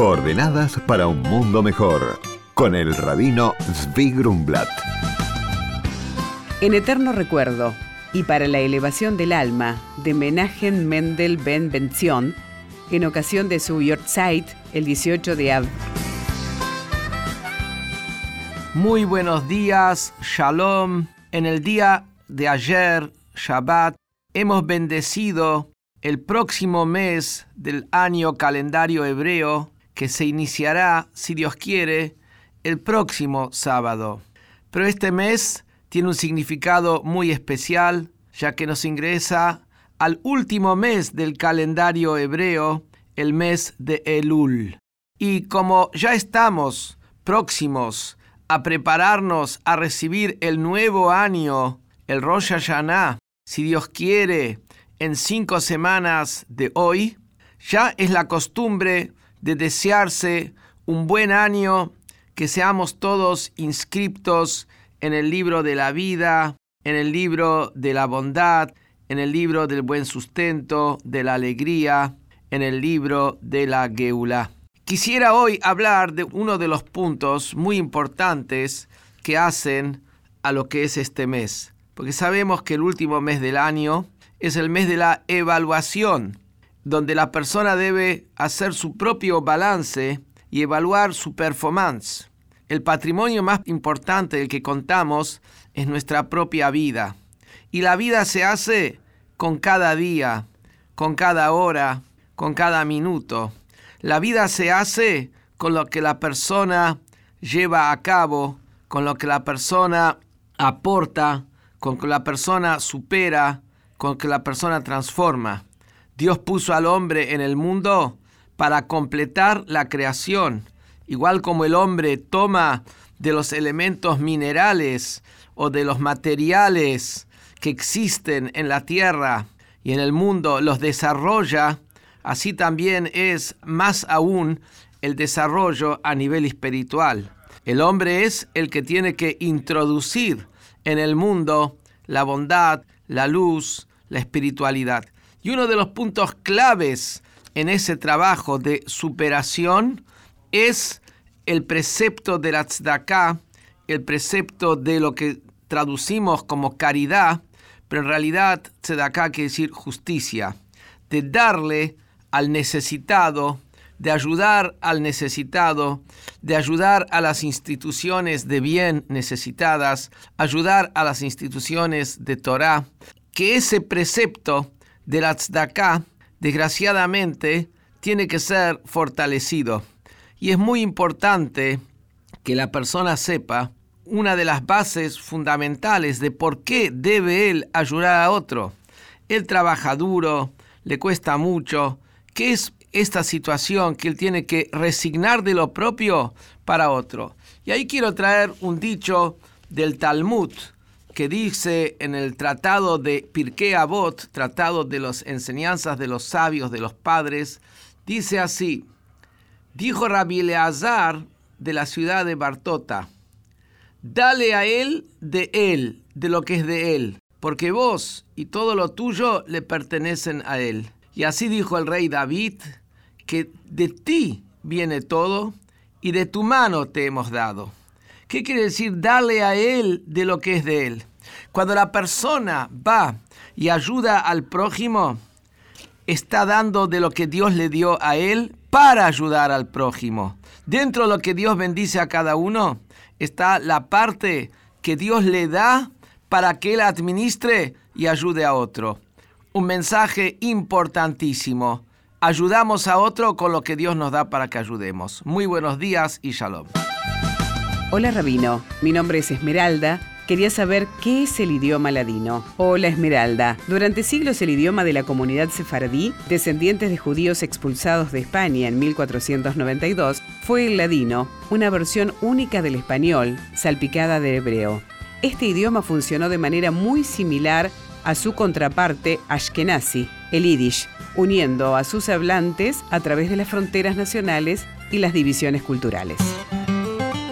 Coordenadas para un mundo mejor, con el rabino Zvi Grumblat. En eterno recuerdo y para la elevación del alma de Menachem Mendel Ben Benzion, en ocasión de su Yortzeit, el 18 de abril. Muy buenos días, Shalom. En el día de ayer, Shabbat, hemos bendecido el próximo mes del año calendario hebreo que se iniciará, si Dios quiere, el próximo sábado. Pero este mes tiene un significado muy especial, ya que nos ingresa al último mes del calendario hebreo, el mes de Elul. Y como ya estamos próximos a prepararnos a recibir el nuevo año, el Rosh Hashanah, si Dios quiere, en cinco semanas de hoy, ya es la costumbre de desearse un buen año, que seamos todos inscriptos en el libro de la vida, en el libro de la bondad, en el libro del buen sustento, de la alegría, en el libro de la Geula. Quisiera hoy hablar de uno de los puntos muy importantes que hacen a lo que es este mes, porque sabemos que el último mes del año es el mes de la evaluación, donde la persona debe hacer su propio balance y evaluar su performance. El patrimonio más importante del que contamos es nuestra propia vida. Y la vida se hace con cada día, con cada hora, con cada minuto. La vida se hace con lo que la persona lleva a cabo, con lo que la persona aporta, con lo que la persona supera, con lo que la persona transforma. Dios puso al hombre en el mundo para completar la creación igual como el hombre toma de los elementos minerales o de los materiales que existen en la tierra y en el mundo, los desarrolla, así también es más aún el desarrollo a nivel espiritual. El hombre es el que tiene que introducir en el mundo la bondad, la luz, la espiritualidad. Y uno de los puntos claves en ese trabajo de superación es el precepto de la tzedakah, el precepto de lo que traducimos como caridad, pero en realidad tzedakah quiere decir justicia, de darle al necesitado, de ayudar al necesitado, de ayudar a las instituciones de bien necesitadas, ayudar a las instituciones de Torah, que ese precepto de la desgraciadamente, tiene que ser fortalecido. Y es muy importante que la persona sepa una de las bases fundamentales de por qué debe él ayudar a otro. Él trabaja duro, le cuesta mucho. ¿Qué es esta situación que él tiene que resignar de lo propio para otro? Y ahí quiero traer un dicho del Talmud que dice en el tratado de Pirkei Avot, tratado de las enseñanzas de los sabios, de los padres, dice así: Dijo Rabbi Eleazar de la ciudad de Bartota, dale a él de él, de lo que es de él, porque vos y todo lo tuyo le pertenecen a él. Y así dijo el rey David, que de ti viene todo y de tu mano te hemos dado. ¿Qué quiere decir dale a él de lo que es de él? Cuando la persona va y ayuda al prójimo, está dando de lo que Dios le dio a él para ayudar al prójimo. Dentro de lo que Dios bendice a cada uno está la parte que Dios le da para que él administre y ayude a otro. Un mensaje importantísimo. Ayudamos a otro con lo que Dios nos da para que ayudemos. Muy buenos días y shalom. Hola Rabino, mi nombre es Esmeralda quería saber qué es el idioma ladino. Hola Esmeralda. Durante siglos el idioma de la comunidad sefardí, descendientes de judíos expulsados de España en 1492, fue el ladino, una versión única del español, salpicada de hebreo. Este idioma funcionó de manera muy similar a su contraparte ashkenazi, el yiddish, uniendo a sus hablantes a través de las fronteras nacionales y las divisiones culturales.